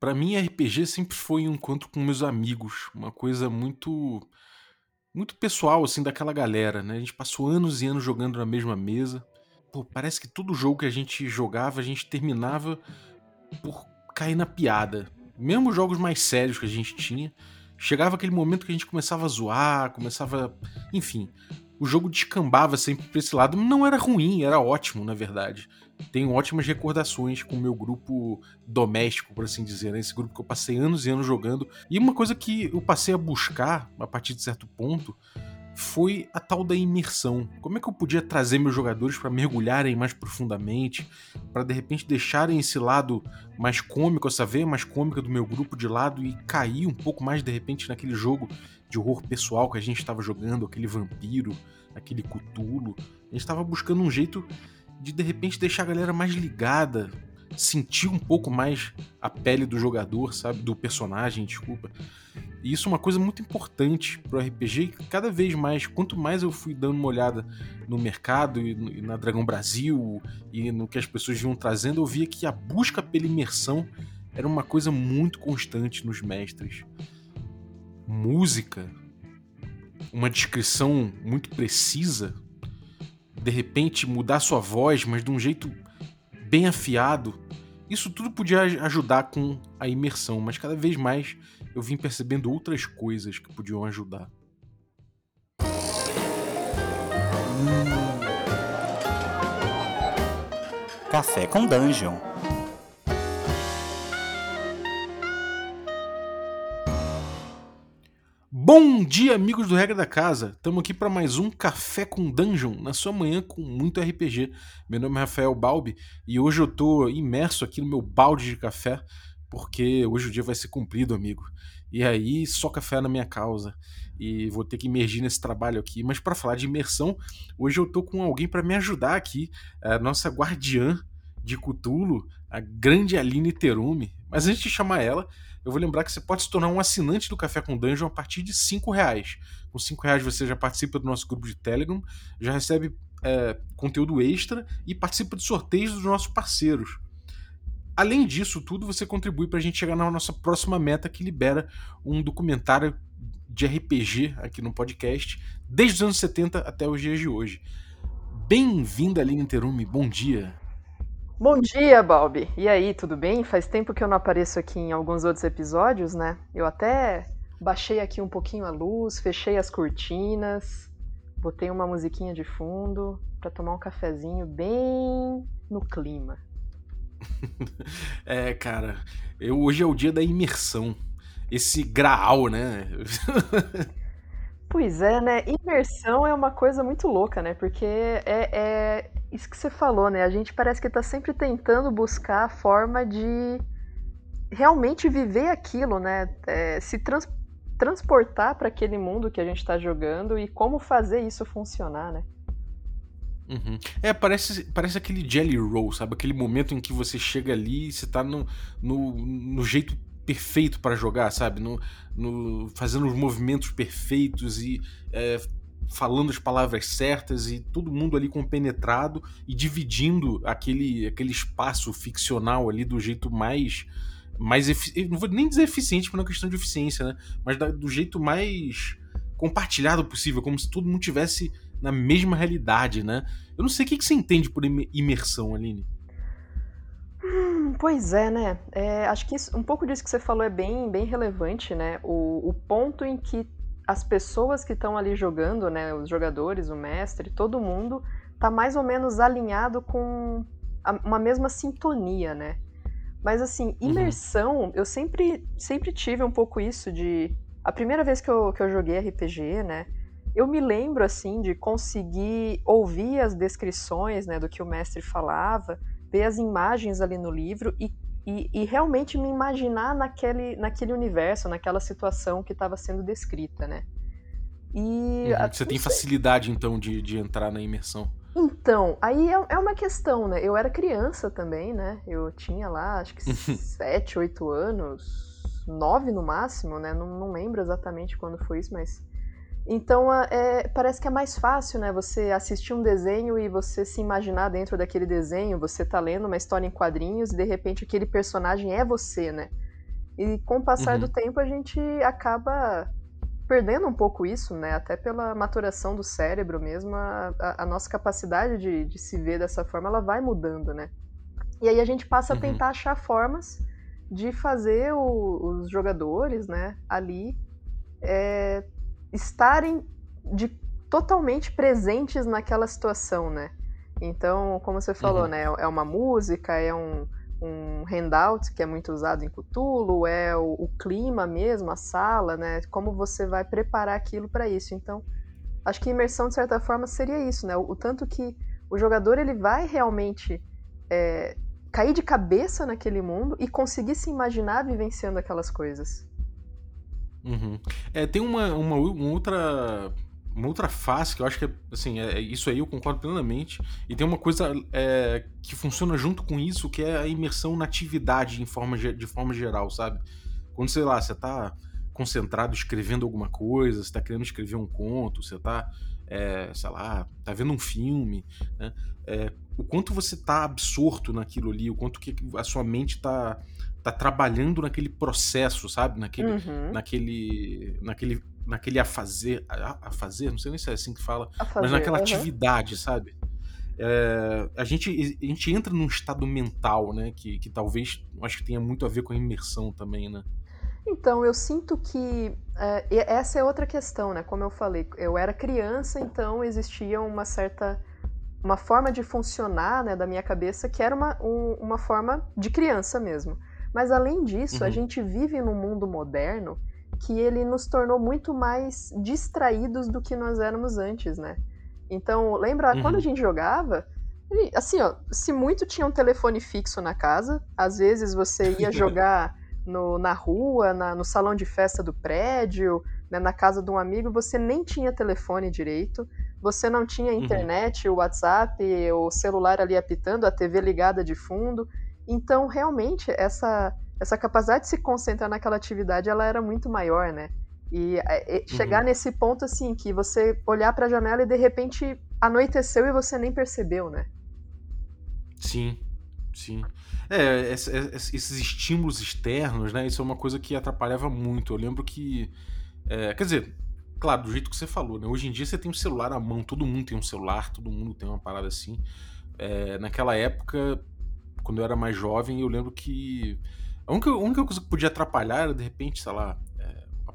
Para mim, RPG sempre foi um encontro com meus amigos, uma coisa muito muito pessoal assim daquela galera, né? A gente passou anos e anos jogando na mesma mesa. Pô, parece que todo jogo que a gente jogava, a gente terminava por cair na piada. Mesmo jogos mais sérios que a gente tinha, chegava aquele momento que a gente começava a zoar, começava, enfim, o jogo descambava sempre pra esse lado. Não era ruim, era ótimo, na verdade. Tenho ótimas recordações com o meu grupo doméstico, por assim dizer, né? Esse grupo que eu passei anos e anos jogando. E uma coisa que eu passei a buscar, a partir de certo ponto, foi a tal da imersão. Como é que eu podia trazer meus jogadores para mergulharem mais profundamente, para de repente deixarem esse lado mais cômico, essa veia mais cômica do meu grupo de lado e cair um pouco mais de repente naquele jogo de horror pessoal que a gente estava jogando, aquele vampiro, aquele cutulo. A gente estava buscando um jeito de de repente deixar a galera mais ligada, sentir um pouco mais a pele do jogador, sabe, do personagem, desculpa. E isso é uma coisa muito importante pro RPG, e cada vez mais, quanto mais eu fui dando uma olhada no mercado e na Dragão Brasil e no que as pessoas vinham trazendo, eu via que a busca pela imersão era uma coisa muito constante nos mestres. Música, uma descrição muito precisa, de repente mudar sua voz, mas de um jeito bem afiado, isso tudo podia ajudar com a imersão, mas cada vez mais eu vim percebendo outras coisas que podiam ajudar. Café com Dungeon. Bom dia, amigos do Regra da Casa! Estamos aqui para mais um Café com Dungeon, na sua manhã com muito RPG. Meu nome é Rafael Balbi e hoje eu estou imerso aqui no meu balde de café, porque hoje o dia vai ser cumprido, amigo. E aí, só café na minha causa. E vou ter que imergir nesse trabalho aqui. Mas para falar de imersão, hoje eu estou com alguém para me ajudar aqui, a nossa guardiã de Cutulo, a grande Aline Terumi. Mas antes de chamar ela, eu vou lembrar que você pode se tornar um assinante do Café com Dungeon a partir de 5 reais. Com 5 reais você já participa do nosso grupo de Telegram, já recebe é, conteúdo extra e participa de sorteios dos nossos parceiros. Além disso tudo, você contribui para a gente chegar na nossa próxima meta que libera um documentário de RPG aqui no podcast, desde os anos 70 até os dias de hoje. Bem-vinda, Aline Terumi, bom dia. Bom dia, Balbi. E aí, tudo bem? Faz tempo que eu não apareço aqui em alguns outros episódios, né? Eu até baixei aqui um pouquinho a luz, fechei as cortinas, botei uma musiquinha de fundo para tomar um cafezinho bem no clima. é, cara, eu, hoje é o dia da imersão. Esse graal, né? Pois é, né? Imersão é uma coisa muito louca, né? Porque é, é isso que você falou, né? A gente parece que está sempre tentando buscar a forma de realmente viver aquilo, né? É, se trans transportar para aquele mundo que a gente está jogando e como fazer isso funcionar, né? Uhum. É, parece, parece aquele Jelly Roll, sabe? Aquele momento em que você chega ali e você tá no, no, no jeito perfeito para jogar, sabe? No, no, fazendo os movimentos perfeitos e é, falando as palavras certas e todo mundo ali compenetrado e dividindo aquele, aquele espaço ficcional ali do jeito mais mais não vou nem dizer eficiente por uma questão de eficiência, né? Mas da, do jeito mais compartilhado possível, como se todo mundo tivesse na mesma realidade, né? Eu não sei o que, que você entende por imersão, Aline. Pois é, né? É, acho que isso, um pouco disso que você falou é bem, bem relevante, né? O, o ponto em que as pessoas que estão ali jogando, né? Os jogadores, o mestre, todo mundo tá mais ou menos alinhado com a, uma mesma sintonia, né? Mas assim, uhum. imersão, uhum. eu sempre, sempre tive um pouco isso de. A primeira vez que eu, que eu joguei RPG, né? Eu me lembro assim de conseguir ouvir as descrições né, do que o mestre falava ver as imagens ali no livro e, e, e realmente me imaginar naquele, naquele universo, naquela situação que estava sendo descrita, né? E uhum, você tem facilidade então de, de entrar na imersão? Então, aí é, é, uma questão, né? Eu era criança também, né? Eu tinha lá, acho que sete, oito anos, nove no máximo, né? Não, não lembro exatamente quando foi isso, mas então, é, parece que é mais fácil, né? Você assistir um desenho e você se imaginar dentro daquele desenho, você tá lendo uma história em quadrinhos e de repente aquele personagem é você, né? E com o passar Uhum. do tempo a gente acaba perdendo um pouco isso, né? Até pela maturação do cérebro mesmo, a, a- nossa capacidade de, de se ver dessa forma, ela vai mudando, né? E aí a gente passa a Uhum. tentar achar formas de fazer o- os jogadores, né, ali é, estarem de, totalmente presentes naquela situação, né? Então, como você falou, Uhum. né, é uma música, é um, um handout que é muito usado em Cthulhu, é o, o clima mesmo, a sala, né? Como você vai preparar aquilo para isso. Então, acho que imersão de certa forma seria isso, né? O, o tanto que o jogador ele vai realmente é, cair de cabeça naquele mundo e conseguir se imaginar vivenciando aquelas coisas. Uhum. É, tem uma, uma, uma outra uma outra face que eu acho que é, assim, é, é isso aí eu concordo plenamente. E tem uma coisa é, que funciona junto com isso, que é a imersão na atividade em forma, de forma geral, sabe? Quando, sei lá, você tá concentrado escrevendo alguma coisa, você tá querendo escrever um conto, você tá, é, sei lá, tá vendo um filme, né? É, o quanto você tá absorto naquilo ali, o quanto que a sua mente tá, tá trabalhando naquele processo, sabe? Naquele, Uhum. naquele naquele naquele a fazer a, a fazer não sei nem se é assim que fala A mas fazer. naquela aham. atividade sabe É, a gente a gente entra num estado mental né que, que talvez acho que tenha muito a ver com a imersão também né Então, eu sinto que é, essa é outra questão, né? Como eu falei, eu era criança, então existia uma certa uma forma de funcionar, né, da minha cabeça que era uma, um- uma forma de criança mesmo. Mas além disso, a Uhum. gente vive num mundo moderno que ele nos tornou muito mais distraídos do que nós éramos antes, né? Então, lembra quando a Uhum. gente jogava? Assim, ó, se muito tinha um telefone fixo na casa, às vezes você ia jogar no- na rua, na- no salão de festa do prédio, né, na casa de um amigo, você nem tinha telefone direito, você não tinha Uhum. internet, o WhatsApp, o celular ali apitando, a TV ligada de fundo. Então, realmente, essa, essa capacidade de se concentrar naquela atividade, ela era muito maior, né? E é, é, chegar Uhum. nesse ponto, assim, que você olhar para a janela e de repente anoiteceu e você nem percebeu, né? sim sim é esse- esses estímulos externos né isso é uma coisa que atrapalhava muito eu lembro que é, quer dizer claro do jeito que você falou né hoje em dia você tem um celular à mão todo mundo tem um celular todo mundo tem uma parada assim É, naquela época, quando eu era mais jovem, eu lembro que a única, a única coisa que podia atrapalhar era, de repente, sei lá,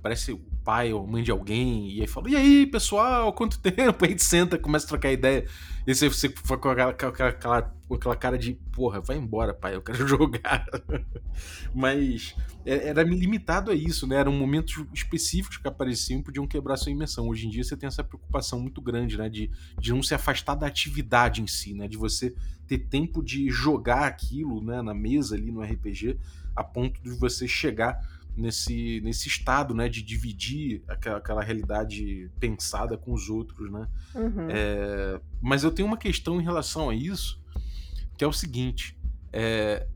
aparece o pai ou a mãe de alguém e aí fala: E aí, pessoal, quanto tempo? Aí a gente senta, começa a trocar ideia. E você, você fica com aquela, aquela, aquela- cara de: Porra, vai embora, pai, eu quero jogar. Mas é- era limitado a isso, né? Eram momentos específicos que apareciam podiam quebrar sua imersão. Hoje em dia você tem essa preocupação muito grande, né? De, de não se afastar da atividade em si, né? De você ter tempo de jogar aquilo, né? Na mesa ali no RPG, a ponto de você chegar nesse, nesse estado, né? De dividir aquela, aquela realidade pensada com os outros, né? Uhum. É, mas eu tenho uma questão em relação a isso, que é o seguinte: é,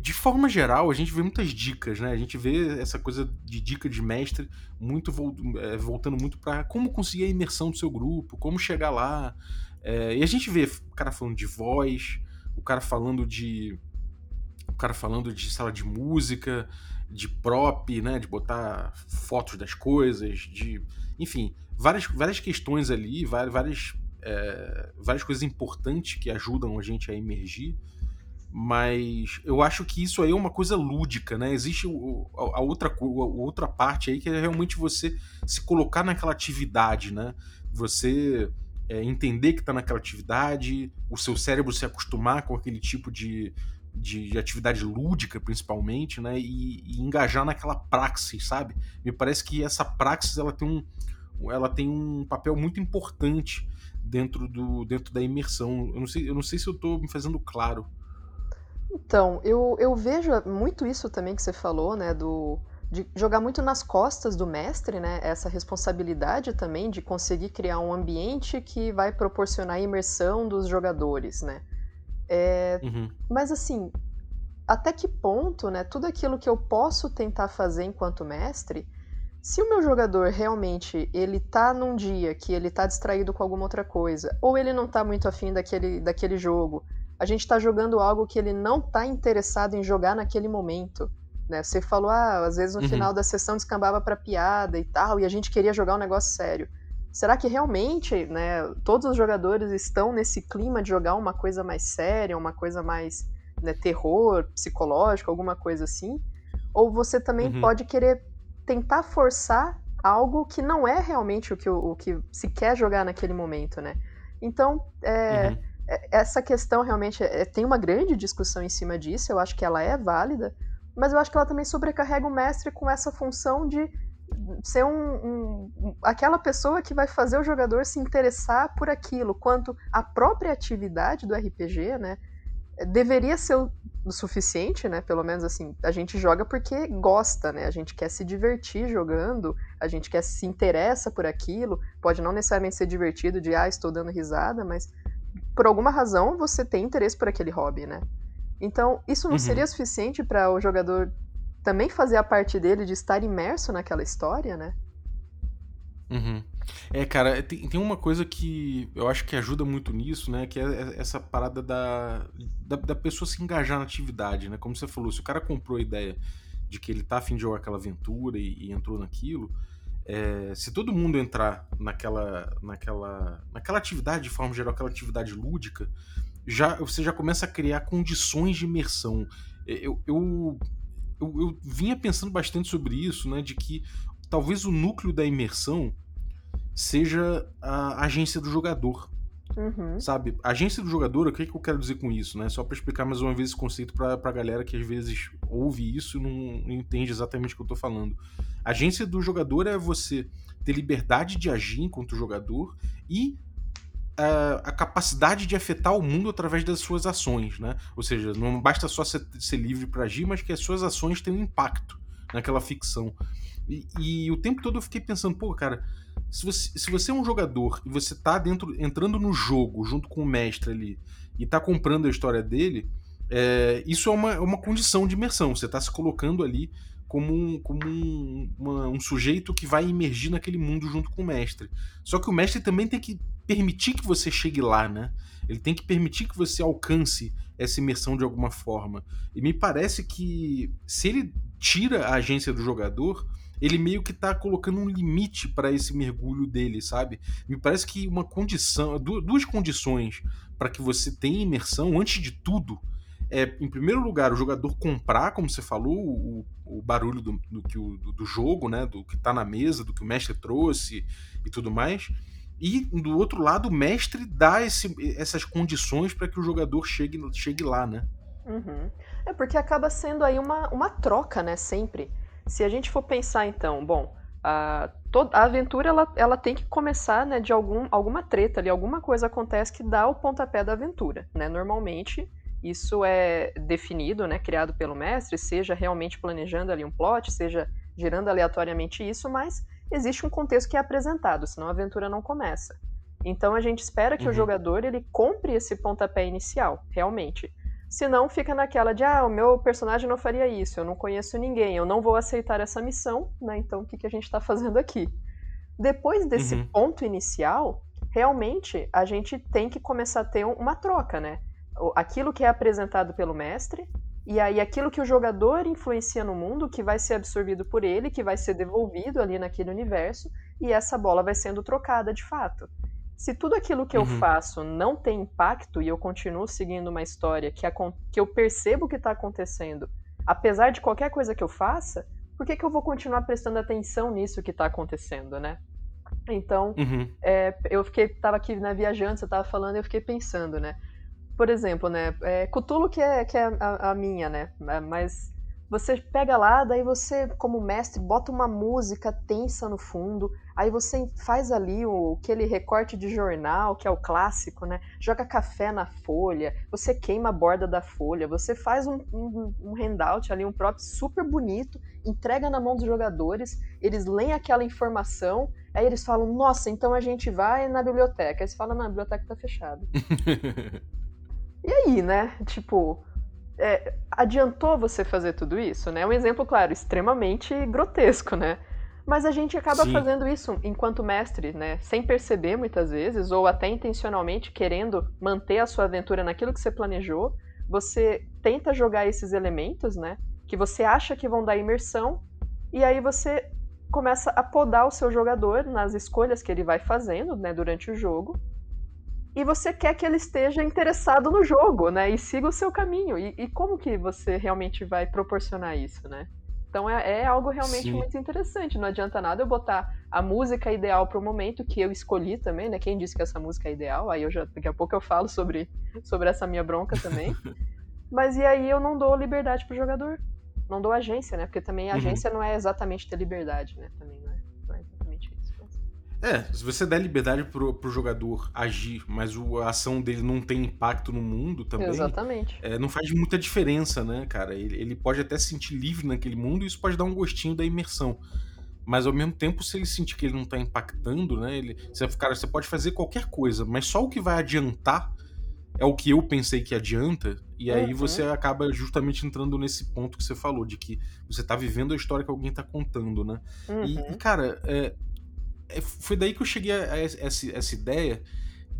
de forma geral, a gente vê muitas dicas, né? A gente vê essa coisa de dica de mestre muito vol- é, voltando muito para como conseguir a imersão do seu grupo, como chegar lá. É, e a gente vê o cara falando de voz, o cara falando de. O cara falando de sala de música, de prop, né? De botar fotos das coisas, de. Enfim, várias, várias questões ali, várias, é, várias coisas importantes que ajudam a gente a emergir mas eu acho que isso aí é uma coisa lúdica, né? Existe a, outra, a outra parte aí que é realmente você se colocar naquela atividade, né? Você é, entender que está naquela atividade, o seu cérebro se acostumar com aquele tipo de, de, de atividade lúdica, principalmente, né? E, e engajar naquela praxis, sabe? Me parece que essa praxis ela tem um, ela tem um papel muito importante dentro, do, dentro da imersão. Eu não sei, eu não sei se eu estou me fazendo claro. Então, eu, eu vejo muito isso também que você falou, né, do, de jogar muito nas costas do mestre, né, essa responsabilidade também de conseguir criar um ambiente que vai proporcionar a imersão dos jogadores, né. É, Uhum. mas assim, até que ponto, né, tudo aquilo que eu posso tentar fazer enquanto mestre, se o meu jogador realmente ele tá num dia que ele tá distraído com alguma outra coisa, ou ele não tá muito afim daquele, daquele jogo, a gente tá jogando algo que ele não tá interessado em jogar naquele momento. Né? Você falou, ah, às vezes no Uhum. final da sessão descambava pra piada e tal, e a gente queria jogar um negócio sério. Será que realmente, né, todos os jogadores estão nesse clima de jogar uma coisa mais séria, uma coisa mais né, terror, psicológico, alguma coisa assim? Ou você também Uhum. pode querer tentar forçar algo que não é realmente o que, o, o que se quer jogar naquele momento, né? Então, é, Uhum. é- essa questão realmente é- tem uma grande discussão em cima disso, eu acho que ela é válida, mas eu acho que ela também sobrecarrega o mestre com essa função de ser um, um- aquela pessoa que vai fazer o jogador se interessar por aquilo, quanto a própria atividade do RPG, né, deveria ser o o suficiente, né, pelo menos assim, a gente joga porque gosta, né, a gente quer se divertir jogando, a gente quer se interessa por aquilo, pode não necessariamente ser divertido de, ah, estou dando risada, mas por alguma razão você tem interesse por aquele hobby, né? Então, isso não Uhum. seria suficiente para o jogador também fazer a parte dele de estar imerso naquela história, né? Uhum. É, cara, tem, tem uma coisa que eu acho que ajuda muito nisso, né? Que é essa parada da, da, da pessoa se engajar na atividade, né? Como você falou, se o cara comprou a ideia de que ele tá afim de jogar aquela aventura e, e entrou naquilo, é, se todo mundo entrar naquela, naquela, naquela atividade, de forma geral, aquela atividade lúdica, já, você já começa a criar condições de imersão. Eu, eu, eu, eu vinha pensando bastante sobre isso, né? De que talvez o núcleo da imersão seja a agência do jogador, Uhum. sabe? A agência do jogador, o que, que eu quero dizer com isso, né? Só pra explicar mais uma vez esse conceito pra, pra galera que às vezes ouve isso e não, não entende exatamente o que eu tô falando. A agência do jogador é você ter liberdade de agir enquanto jogador e ah, a capacidade de afetar o mundo através das suas ações, né? Ou seja, não basta só ser, ser livre para agir, mas que as suas ações tenham impacto naquela ficção. E, e o tempo todo eu fiquei pensando, pô, cara, se você, se você é um jogador e você tá dentro, entrando no jogo junto com o mestre ali e tá comprando a história dele, é, isso é uma, é uma condição de imersão. Você tá se colocando ali como, um, como um, uma- um sujeito que vai emergir naquele mundo junto com o mestre. Só que o mestre também tem que permitir que você chegue lá, né? Ele tem que permitir que você alcance essa imersão de alguma forma. E me parece que se ele tira a agência do jogador, ele meio que tá colocando um limite para esse mergulho dele, sabe? Me parece que uma condição, du- duas condições para que você tenha imersão, antes de tudo, é, em primeiro lugar, o jogador comprar, como você falou, o, o barulho do, do, do- do jogo, né? Do que tá na mesa, do que o mestre trouxe e tudo mais. E do outro lado, o mestre dá esse- essas condições para que o jogador chegue, chegue lá, né? Uhum. É porque acaba sendo aí uma, uma troca, né? Sempre. Se a gente for pensar, então, bom, a, to- a aventura ela, ela tem que começar né, de algum, alguma treta ali, alguma coisa acontece que dá o pontapé da aventura, né? Normalmente isso é definido, né, criado pelo mestre, seja realmente planejando ali um plot, seja gerando aleatoriamente isso, mas existe um contexto que é apresentado, senão a aventura não começa. Então a gente espera que Uhum. o jogador ele compre esse pontapé inicial, realmente. Senão fica naquela de, ah, o meu personagem não faria isso, eu não conheço ninguém, eu não vou aceitar essa missão, né? Então o que, que a gente está fazendo aqui? Depois desse Uhum. ponto inicial, realmente a gente tem que começar a ter um- uma troca, né? Aquilo que é apresentado pelo mestre, e aí aquilo que o jogador influencia no mundo, que vai ser absorvido por ele, que vai ser devolvido ali naquele universo, e essa bola vai sendo trocada de fato. Se tudo aquilo que eu Uhum. faço não tem impacto e eu continuo seguindo uma história que, que eu percebo que está acontecendo, apesar de qualquer coisa que eu faça, por que, que eu vou continuar prestando atenção nisso que está acontecendo, né? Então, Uhum. é, eu fiquei, tava aqui né, viajando, você tava falando, eu fiquei pensando, né? Por exemplo, né? É, que é, que é a, a minha, né? Mas você pega lá, daí você, como mestre, bota uma música tensa no fundo, aí você faz ali o, aquele recorte de jornal, que é o clássico, né? Joga café na folha, você queima a borda da folha, você faz um, um, um handout ali, um prop super bonito, entrega na mão dos jogadores, eles leem aquela informação, Aí eles falam, nossa, então a gente vai na biblioteca. Aí você fala, não, a biblioteca tá fechada. E aí, né? Tipo, é, adiantou você fazer tudo isso, né? É um exemplo, claro, extremamente grotesco, né? Mas a gente acaba Sim. fazendo isso enquanto mestre, né? Sem perceber muitas vezes, ou até intencionalmente querendo manter a sua aventura naquilo que você planejou. Você tenta jogar esses elementos, né? que você acha que vão dar imersão, e aí você começa a podar o seu jogador nas escolhas que ele vai fazendo né, durante o jogo. E você quer que ele esteja interessado no jogo, né? E siga o seu caminho. E, e como que você realmente vai proporcionar isso, né? Então é, é algo realmente Sim. muito interessante. Não adianta nada eu botar a música ideal para o momento que eu escolhi também, né? Quem disse que essa música é ideal? Aí eu já daqui a pouco eu falo sobre, sobre essa minha bronca também. Mas e aí eu não dou liberdade pro jogador. Não dou agência, né? Porque também a uhum. agência não é exatamente ter liberdade, né? Também É, se você der liberdade pro, pro jogador agir, mas o, a ação dele não tem impacto no mundo também. Exatamente. É, não faz muita diferença, né, cara? Ele, ele pode até se sentir livre naquele mundo e isso pode dar um gostinho da imersão. Mas ao mesmo tempo, se ele sentir que ele não tá impactando, né? Ele, você, cara, você pode fazer qualquer coisa, mas só o que vai adiantar é o que eu pensei que adianta, e aí uhum. você acaba justamente entrando nesse ponto que você falou, de que você tá vivendo a história que alguém tá contando, né? Uhum. E, cara, é, foi daí que eu cheguei a, a essa, essa ideia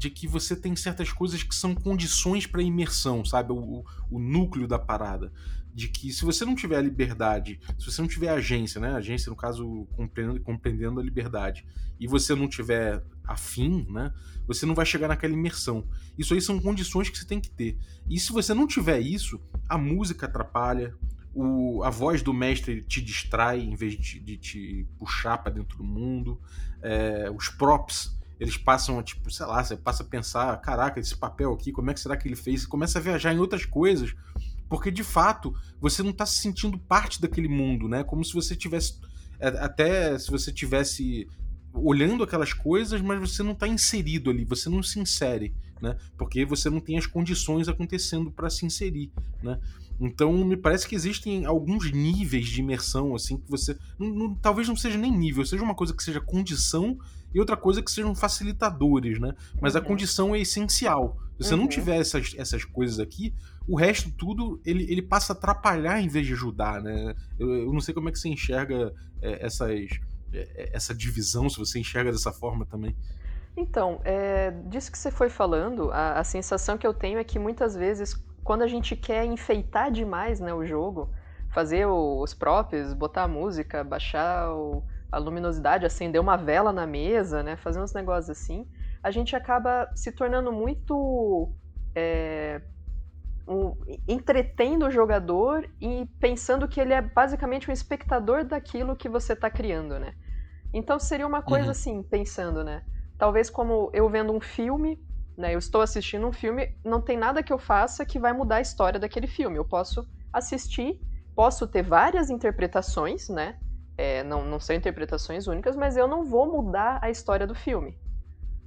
de que você tem certas coisas que são condições para imersão, sabe? O, o, núcleo da parada. De que se você não tiver a liberdade, se você não tiver agência, né? Agência, no caso, compreendendo, compreendendo a liberdade, e você não tiver afim, né? Você não vai chegar naquela imersão. Isso aí são condições que você tem que ter. E se você não tiver isso, a música atrapalha, o, a voz do mestre te distrai em vez de, de te puxar para dentro do mundo. É, os props, eles passam, tipo, sei lá, você passa a pensar: caraca, esse papel aqui, como é que será que ele fez? Você começa a viajar em outras coisas, porque de fato você não está se sentindo parte daquele mundo, né? Como se você tivesse. Até se você tivesse olhando aquelas coisas, mas você não está inserido ali, você não se insere, né? Porque você não tem as condições acontecendo para se inserir, né? Então me parece que existem alguns níveis de imersão assim que você não, não, talvez não seja nem nível, seja uma coisa que seja condição e outra coisa que sejam facilitadores, né? Mas uhum. a condição é essencial. Se você uhum. não tiver essas, essas coisas aqui, o resto tudo ele, ele passa a atrapalhar em vez de ajudar, né? Eu, eu não sei como é que você enxerga é, essas é, é, essa divisão, se você enxerga dessa forma também. Então, é, disso que você foi falando, a, a, sensação que eu tenho é que muitas vezes, quando a gente quer enfeitar demais né, o jogo, fazer os props, botar a música, baixar o, a luminosidade, acender uma vela na mesa, né, fazer uns negócios assim, a gente acaba se tornando muito é, um, entretendo o jogador e pensando que ele é basicamente um espectador daquilo que você está criando, né? Então seria uma coisa uhum. assim, pensando, né? Talvez como eu vendo um filme, né? Eu estou assistindo um filme, não tem nada que eu faça que vai mudar a história daquele filme. Eu posso assistir, posso ter várias interpretações, né? É, não, não são interpretações únicas, mas eu não vou mudar a história do filme.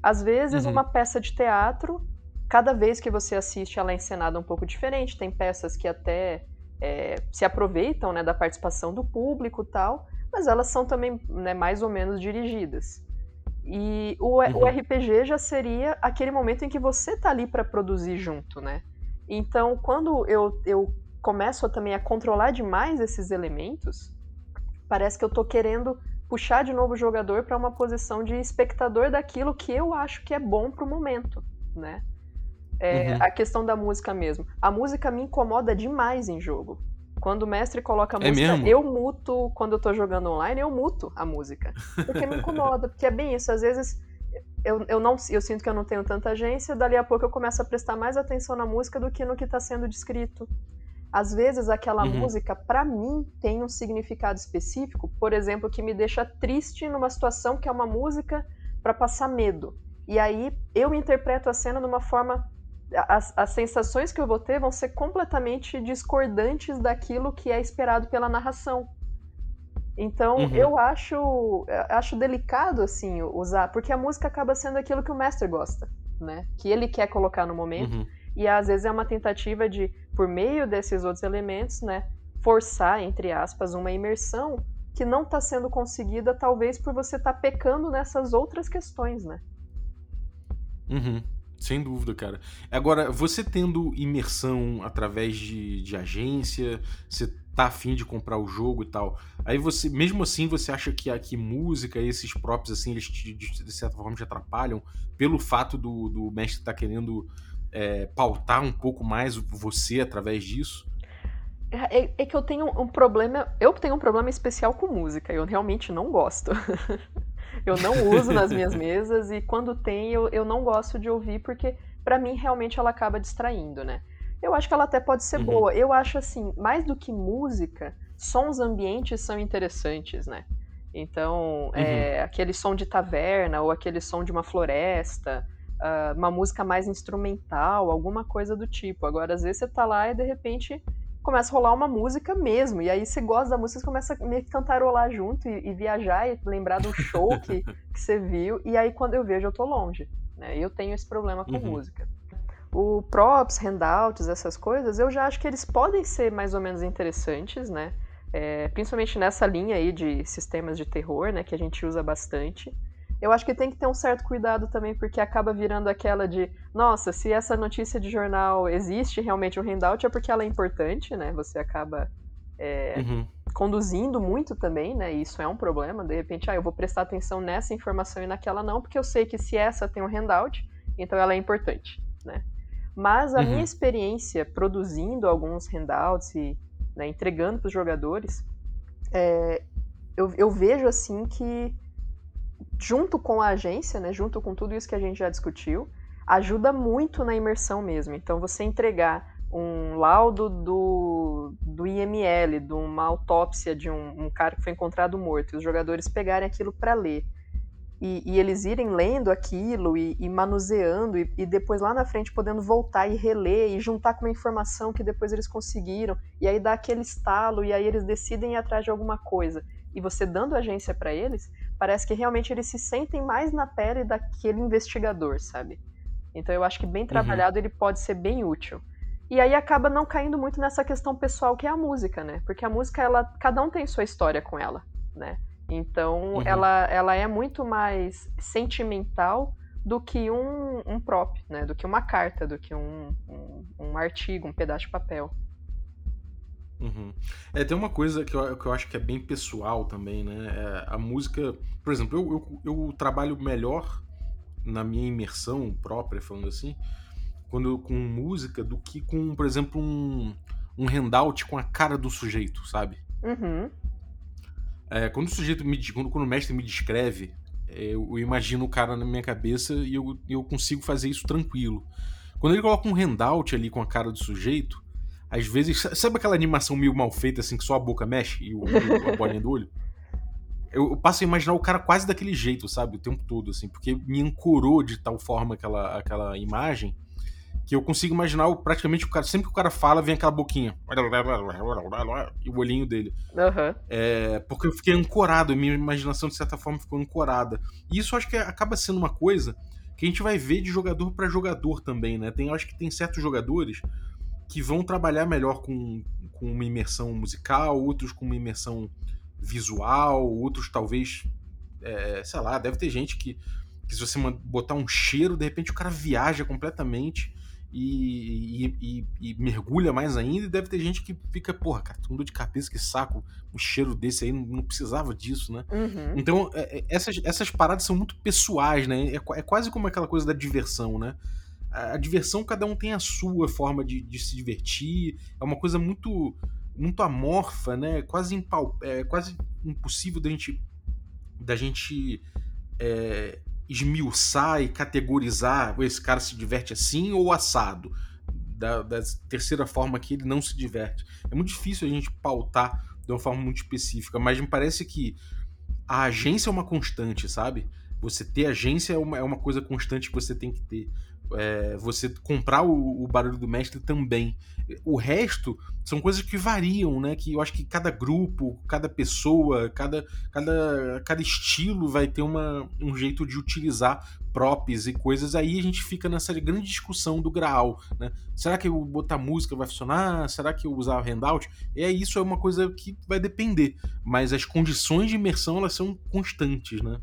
Às vezes, uhum. uma peça de teatro cada vez que você assiste, ela é encenada um pouco diferente. Tem peças que até é, se aproveitam né, da participação do público tal, mas elas são também né, mais ou menos dirigidas. E o, uhum. o, RPG já seria aquele momento em que você tá ali para produzir junto, né? Então, quando eu, eu começo também a controlar demais esses elementos, parece que eu tô querendo puxar de novo o jogador para uma posição de espectador daquilo que eu acho que é bom para o momento, né? É, uhum. A questão da música mesmo. A música me incomoda demais em jogo. Quando o mestre coloca a é música, mesmo? eu muto. Quando eu tô jogando online, eu muto a música. Porque me incomoda. Porque é bem isso. Às vezes eu, eu, não, eu sinto que eu não tenho tanta agência, dali a pouco eu começo a prestar mais atenção na música do que no que está sendo descrito. Às vezes aquela uhum. música, para mim, tem um significado específico, por exemplo, que me deixa triste numa situação que é uma música para passar medo. E aí eu interpreto a cena de uma forma as, as sensações que eu vou ter vão ser completamente discordantes daquilo que é esperado pela narração. Então uhum. eu acho acho delicado assim usar, porque a música acaba sendo aquilo que o mestre gosta, né? Que ele quer colocar no momento. Uhum. E às vezes é uma tentativa de, por meio desses outros elementos, né, forçar entre aspas uma imersão que não está sendo conseguida, talvez por você estar tá pecando nessas outras questões, né? Uhum. Sem dúvida, cara. Agora, você tendo imersão através de, de agência, você tá afim de comprar o jogo e tal. Aí você, mesmo assim, você acha que aqui música e esses próprios, assim, eles te, de, certa forma te atrapalham pelo fato do, do mestre estar tá querendo é, pautar um pouco mais você através disso? É, é, que eu tenho um problema. Eu tenho um problema especial com música. Eu realmente não gosto. eu não uso nas minhas mesas e quando tem eu, eu não gosto de ouvir porque para mim realmente ela acaba distraindo, né? Eu acho que ela até pode ser uhum. boa. Eu acho assim, mais do que música, sons ambientes são interessantes, né? Então, uhum. é, aquele som de taverna ou aquele som de uma floresta, uh, uma música mais instrumental, alguma coisa do tipo. Agora, às vezes você tá lá e de repente começa a rolar uma música mesmo. E aí você gosta da música, você começa a meio que cantarolar junto e, e viajar e lembrar do show que, que você viu. E aí quando eu vejo, eu tô longe. Né? Eu tenho esse problema com uhum. música. O props, handouts, essas coisas, eu já acho que eles podem ser mais ou menos interessantes, né? É, principalmente nessa linha aí de sistemas de terror, né, que a gente usa bastante. Eu acho que tem que ter um certo cuidado também, porque acaba virando aquela de, nossa, se essa notícia de jornal existe realmente um handout, é porque ela é importante, né? Você acaba é, uhum. conduzindo muito também, né? E isso é um problema. De repente, ah, eu vou prestar atenção nessa informação e naquela não, porque eu sei que se essa tem um handout, então ela é importante, né? Mas a uhum. minha experiência produzindo alguns handouts e né, entregando para os jogadores, é, eu, eu vejo assim que junto com a agência, né, junto com tudo isso que a gente já discutiu, ajuda muito na imersão mesmo. Então, você entregar um laudo do, do IML, de uma autópsia de um, um cara que foi encontrado morto, e os jogadores pegarem aquilo para ler, e, e, eles irem lendo aquilo e, e manuseando, e, e, depois lá na frente podendo voltar e reler e juntar com uma informação que depois eles conseguiram, e aí dá aquele estalo, e aí eles decidem ir atrás de alguma coisa. E você dando agência para eles, parece que realmente eles se sentem mais na pele daquele investigador, sabe? Então eu acho que bem uhum. trabalhado uhum. ele pode ser bem útil. E aí acaba não caindo muito nessa questão pessoal que é a música, né? Porque a música, ela, cada um tem sua história com ela, né? Então, uhum. ela, ela é muito mais sentimental do que um, um prop, né? Do que uma carta, do que um, um, um artigo, um pedaço de papel. Uhum. É, tem uma coisa que eu, que eu acho que é bem pessoal também, né? É, a música, por exemplo, eu, eu, eu, trabalho melhor na minha imersão própria, falando assim, quando com música do que com, por exemplo, um, um handout com a cara do sujeito, sabe? Uhum. É, quando o sujeito me quando, quando o mestre me descreve, eu, eu, imagino o cara na minha cabeça e eu, eu consigo fazer isso tranquilo. Quando ele coloca um handout ali com a cara do sujeito, às vezes. Sabe aquela animação meio mal feita, assim, que só a boca mexe e o, a bolinha do olho? Eu, eu, passo a imaginar o cara quase daquele jeito, sabe? O tempo todo, assim, porque me ancorou de tal forma aquela, aquela imagem que eu consigo imaginar o, praticamente o cara. Sempre que o cara fala, vem aquela boquinha. E o olhinho dele. Uhum. É, porque eu fiquei ancorado, minha imaginação, de certa forma, ficou ancorada. E isso acho que acaba sendo uma coisa que a gente vai ver de jogador para jogador também, né? Tem, acho que tem certos jogadores que vão trabalhar melhor com, com uma imersão musical, outros com uma imersão visual, outros talvez. É, sei lá, deve ter gente que, que se você botar um cheiro, de repente o cara viaja completamente e, e, e, mergulha mais ainda, e deve ter gente que fica, porra, cara, tô com dor de cabeça, que saco, um cheiro desse aí, não, não precisava disso, né? Uhum. Então, é, é, essas, essas paradas são muito pessoais, né? É, é, quase como aquela coisa da diversão, né? A, diversão, cada um tem a sua forma de, de, se divertir, é uma coisa muito muito amorfa, né? Quase, impal, é, quase impossível da gente da gente é, esmiuçar e categorizar esse cara se diverte assim ou assado. Da, da, terceira forma que ele não se diverte. É muito difícil a gente pautar de uma forma muito específica, mas me parece que a agência é uma constante, sabe? Você ter agência é uma, é uma coisa constante que você tem que ter é, você comprar o, o, barulho do mestre também. O resto são coisas que variam, né? Que eu acho que cada grupo, cada pessoa, cada, cada, cada estilo vai ter uma, um jeito de utilizar props e coisas. Aí a gente fica nessa grande discussão do graal, né? Será que eu botar música vai funcionar? Será que eu usar handout? É isso é uma coisa que vai depender, mas as condições de imersão elas são constantes, né?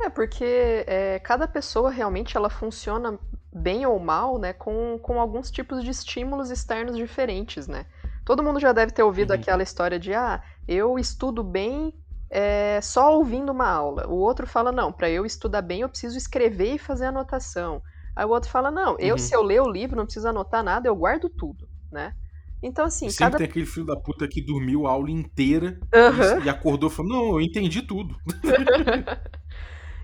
É, porque é, cada pessoa realmente ela funciona bem ou mal, né, com, com alguns tipos de estímulos externos diferentes, né? Todo mundo já deve ter ouvido uhum. aquela história de, ah, eu estudo bem é, só ouvindo uma aula. O outro fala, não, para eu estudar bem eu preciso escrever e fazer anotação. Aí o outro fala, não, eu uhum. se eu ler o livro não preciso anotar nada, eu guardo tudo, né? Então, assim, sempre cada. tem aquele filho da puta que dormiu a aula inteira Aham. e, e acordou e falou: Não, eu entendi tudo.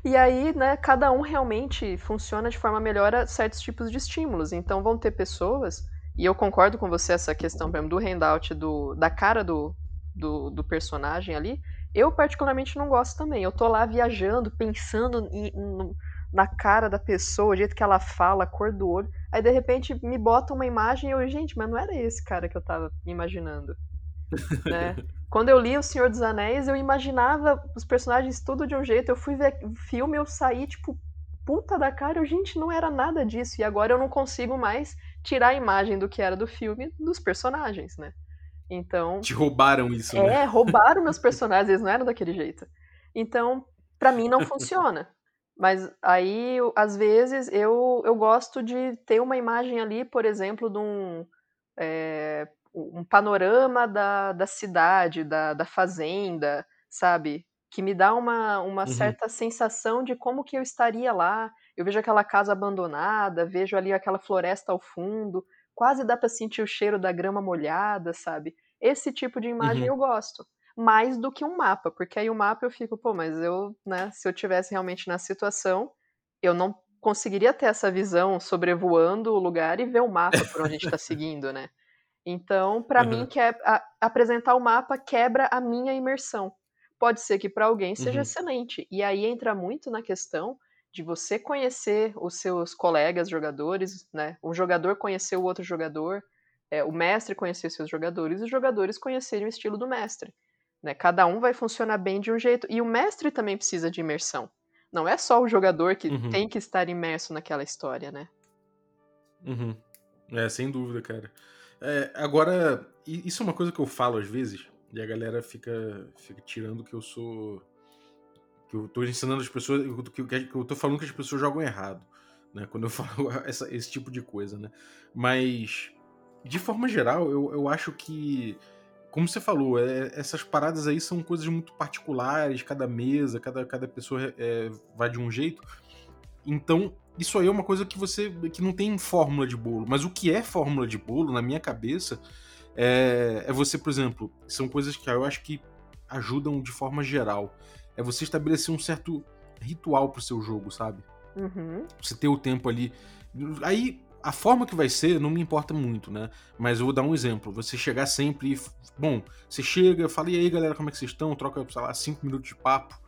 E aí, né, cada um realmente funciona de forma melhor a certos tipos de estímulos. Então vão ter pessoas, e eu concordo com você essa questão por exemplo, do handout, do, da cara do, do, do personagem ali. Eu particularmente não gosto também. Eu tô lá viajando, pensando em- no- na cara da pessoa, o jeito que ela fala, a cor do olho. Aí de repente me bota uma imagem e eu, gente, mas não era esse cara que eu tava imaginando. Né? Quando eu li O Senhor dos Anéis, eu imaginava os personagens tudo de um jeito. Eu fui ver o filme, eu saí, tipo, puta da cara. Eu, gente, não era nada disso. E agora eu não consigo mais tirar a imagem do que era do filme dos personagens, né? Então, Te roubaram isso, né? é, roubaram meus personagens, eles não eram daquele jeito. Então, pra mim não funciona. Mas aí, às vezes, eu, eu gosto de ter uma imagem ali, por exemplo, de um, é, um panorama da, da cidade, da, da fazenda, sabe? Que me dá uma, uma Uhum. certa sensação de como que eu estaria lá. Eu vejo aquela casa abandonada, vejo ali aquela floresta ao fundo, quase dá pra sentir o cheiro da grama molhada, sabe? Esse tipo de imagem Uhum. eu gosto. Mais do que um mapa, porque aí o mapa eu fico, pô, mas eu, né, se eu tivesse realmente na situação, eu não conseguiria ter essa visão sobrevoando o lugar e ver o mapa por onde a gente tá seguindo, né? Então, pra mim, Aham. que é, a- apresentar o mapa quebra a minha imersão. Pode ser que pra alguém seja Uhum. excelente. E aí entra muito na questão de você conhecer os seus colegas jogadores, né? Um jogador conhecer o outro jogador, é, o mestre conhecer seus jogadores e os jogadores conhecerem o estilo do mestre. Né? Cada um vai funcionar bem de um jeito. E o mestre também precisa de imersão. Não é só o jogador que Uhum. tem que estar imerso naquela história, né? Uhum. É, sem dúvida, cara. É, agora, isso é uma coisa que eu falo às vezes, e a galera fica, fica tirando que eu sou. que eu tô ensinando as pessoas. que, que, que eu tô falando que as pessoas jogam errado, né? Quando eu falo essa- esse tipo de coisa, né? Mas, de forma geral, eu, eu acho que. Como você falou, é, essas paradas aí são coisas muito particulares, cada mesa, cada, cada pessoa é, vai de um jeito. Então, isso aí é uma coisa que você que não tem fórmula de bolo. Mas o que é fórmula de bolo, na minha cabeça, é, é você, por exemplo, são coisas que eu acho que ajudam de forma geral. É você estabelecer um certo ritual pro seu jogo, sabe? Uhum. Você ter o tempo ali. Aí, a forma que vai ser não me importa muito, né? Mas eu vou dar um exemplo. Você chegar sempre e. Bom, você chega, fala, e aí galera, como é que vocês estão? Troca, sei lá, cinco minutos de papo,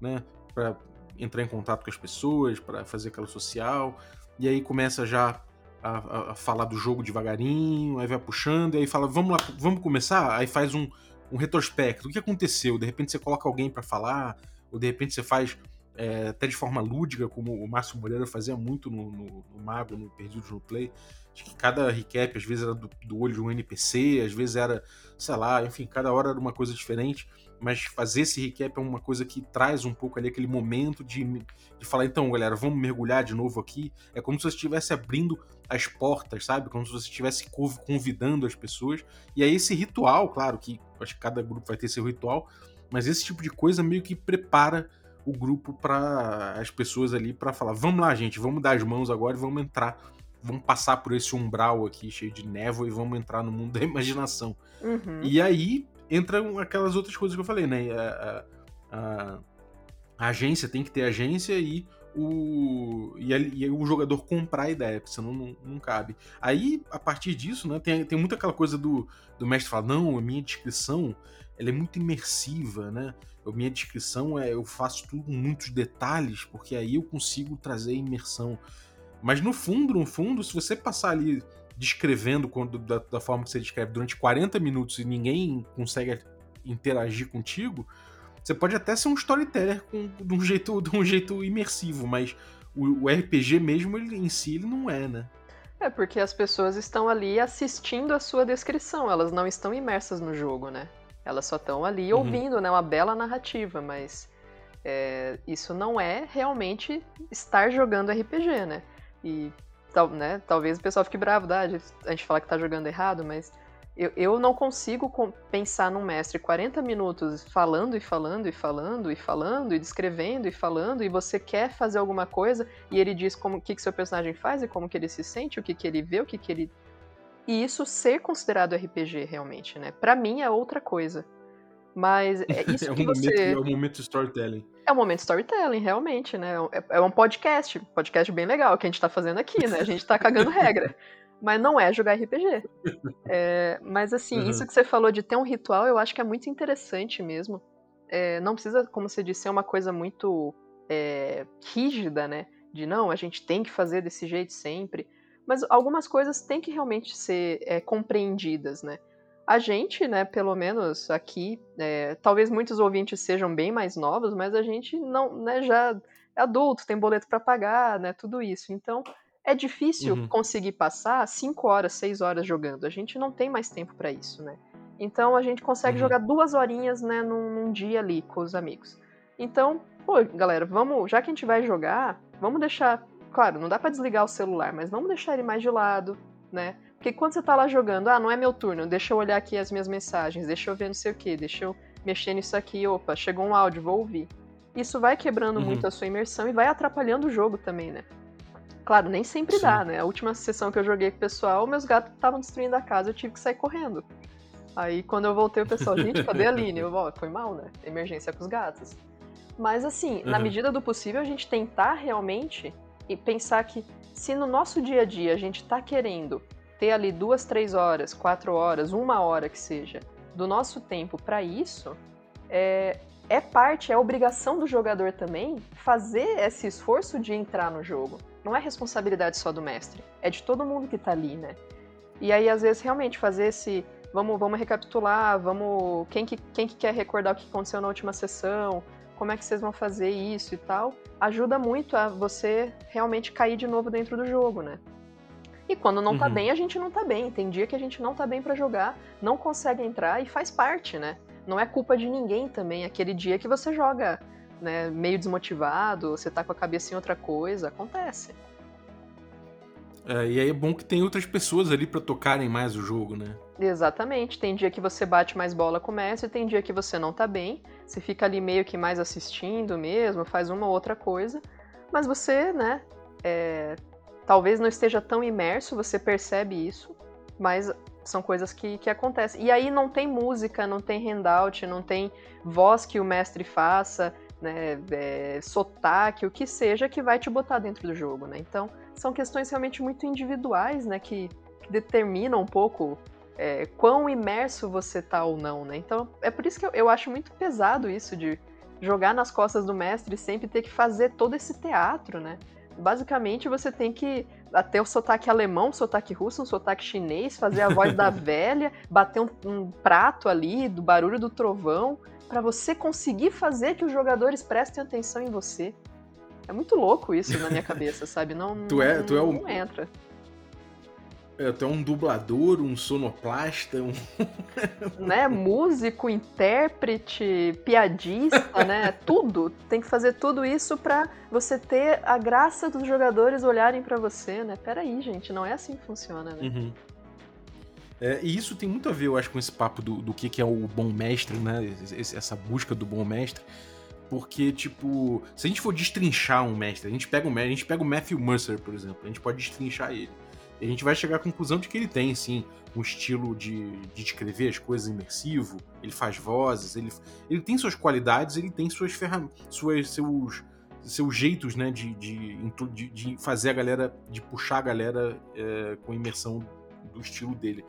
né? Pra entrar em contato com as pessoas, para fazer aquela social. E aí começa já a, a, a, falar do jogo devagarinho, aí vai puxando, e aí fala, vamos lá, vamos começar? Aí faz um, um retrospecto. O que aconteceu? De repente você coloca alguém para falar, ou de repente você faz é, até de forma lúdica, como o Márcio Moreira fazia muito no, no, no Mago, no Perdidos no Play. Acho que cada recap, às vezes, era do, do, olho de um NPC, às vezes era, sei lá, enfim, cada hora era uma coisa diferente. Mas fazer esse recap é uma coisa que traz um pouco ali aquele momento de, de falar, então, galera, vamos mergulhar de novo aqui. É como se você estivesse abrindo as portas, sabe? Como se você estivesse convidando as pessoas. E aí esse ritual, claro que acho que cada grupo vai ter seu ritual, mas esse tipo de coisa meio que prepara o grupo para as pessoas ali para falar: vamos lá, gente, vamos dar as mãos agora e vamos entrar, vamos passar por esse umbral aqui cheio de névoa e vamos entrar no mundo da imaginação. Uhum. E aí entram aquelas outras coisas que eu falei, né? A, a, a agência tem que ter agência e o, e, a, e, o jogador comprar a ideia, porque senão não, não, cabe. Aí, a partir disso, né, tem, tem muito aquela coisa do, do mestre falar: não, a minha descrição ela é muito imersiva, né? A minha descrição é eu faço tudo com muitos detalhes, porque aí eu consigo trazer imersão. Mas no fundo, no fundo, se você passar ali descrevendo quando, da, da, forma que você descreve durante 40 minutos e ninguém consegue interagir contigo, você pode até ser um storyteller com, de, um jeito, de um jeito imersivo, mas o, o RPG mesmo ele, em si ele não é, né? É porque as pessoas estão ali assistindo a sua descrição, elas não estão imersas no jogo, né? Elas só estão ali Uhum. ouvindo, né? Uma bela narrativa, mas é, isso não é realmente estar jogando RPG, né? E tal, né, talvez o pessoal fique bravo, tá? a, gente, fala que tá jogando errado, mas eu, eu não consigo pensar num mestre 40 minutos falando e falando e falando e falando e descrevendo e falando e você quer fazer alguma coisa e ele diz como o que, que seu personagem faz e como que ele se sente, o que, que ele vê, o que, que ele e isso ser considerado RPG realmente, né? Para mim é outra coisa. Mas é isso é um que momento, você. É um momento storytelling. É um momento storytelling, realmente, né? É, é um podcast, podcast bem legal que a gente tá fazendo aqui, né? A gente tá cagando regra. Mas não é jogar RPG. É, mas assim, Uhum. isso que você falou de ter um ritual, eu acho que é muito interessante mesmo. É, não precisa, como você disse, ser uma coisa muito é, rígida, né? De não, a gente tem que fazer desse jeito sempre. Mas algumas coisas têm que realmente ser compreendidas, né? A gente, né, pelo menos aqui, é, talvez muitos ouvintes sejam bem mais novos, mas a gente não, né, já é adulto, tem boleto para pagar, né, tudo isso. Então, é difícil Uhum. conseguir passar 5 horas, 6 horas jogando. A gente não tem mais tempo para isso, né? Então a gente consegue Uhum. jogar duas horinhas, né, num, num dia ali com os amigos. Então, pô, galera, vamos, já que a gente vai jogar, vamos deixar, claro, não dá pra desligar o celular, mas vamos deixar ele mais de lado, né? Porque quando você tá lá jogando, ah, não é meu turno, deixa eu olhar aqui as minhas mensagens, deixa eu ver não sei o que, deixa eu mexer nisso aqui, opa, chegou um áudio, vou ouvir. Isso vai quebrando Uhum. muito a sua imersão e vai atrapalhando o jogo também, né? Claro, nem sempre Sim. dá, né? A última sessão que eu joguei com o pessoal, meus gatos estavam destruindo a casa, eu tive que sair correndo. Aí quando eu voltei, o pessoal, gente, cadê a Aline? Eu, ó, foi mal, né? Emergência com os gatos. Mas assim, na Uhum. medida do possível, a gente tentar realmente e pensar que se no nosso dia a dia a gente tá querendo ter ali duas, três horas, quatro horas, uma hora que seja, do nosso tempo para isso, é, é parte, é obrigação do jogador também fazer esse esforço de entrar no jogo. Não é responsabilidade só do mestre, é de todo mundo que tá ali, né? E aí, às vezes, realmente fazer esse. Vamos, vamos recapitular, vamos. Quem que, quem que quer recordar o que aconteceu na última sessão? Como é que vocês vão fazer isso e tal? Ajuda muito a você realmente cair de novo dentro do jogo, né? E quando não tá Uhum. bem, a gente não tá bem. Tem dia que a gente não tá bem pra jogar, não consegue entrar e faz parte, né? Não é culpa de ninguém também. Aquele dia que você joga né, meio desmotivado, você tá com a cabeça em outra coisa, acontece. É, e aí é bom que tem outras pessoas ali pra tocarem mais o jogo, né? Exatamente. Tem dia que você bate mais bola com o mestre, tem dia que você não tá bem. Você fica ali meio que mais assistindo mesmo, faz uma ou outra coisa. Mas você, né, é, talvez não esteja tão imerso, você percebe isso, mas são coisas que, que acontecem. E aí não tem música, não tem handout, não tem voz que o mestre faça, né, é, sotaque, o que seja que vai te botar dentro do jogo, né? Então, são questões realmente muito individuais, né, que, determinam um pouco é, quão imerso você tá ou não, né? Então, é por isso que eu, eu acho muito pesado isso de jogar nas costas do mestre e sempre ter que fazer todo esse teatro, né? Basicamente, você tem que até o sotaque alemão, um sotaque russo, um sotaque chinês, fazer a voz da velha, bater um, um prato ali, do barulho do trovão, para você conseguir fazer que os jogadores prestem atenção em você. É muito louco isso na minha cabeça, sabe? Não, Tu é- não, tu é o- não entra. É, tu é um dublador, um sonoplasta, um... né? Músico, intérprete, piadista, né? Tudo. Tem que fazer tudo isso pra você ter a graça dos jogadores olharem pra você, né? Peraí, gente, não é assim que funciona, né? Uhum. É, e isso tem muito a ver, eu acho, com esse papo do, do que, que é o bom mestre, né? Esse- essa busca do bom mestre. Porque, tipo, se a gente for destrinchar um mestre, a gente pega o, me- a gente pega o Matthew Mercer, por exemplo, a gente pode destrinchar ele. A gente vai chegar à conclusão de que ele tem, sim, um estilo de, de escrever as coisas imersivo, ele faz vozes, ele, ele tem suas qualidades, ele tem suas ferramentas, suas, seus, seus jeitos, né, de, de, de, fazer a galera, de puxar a galera é, com a imersão do estilo dele.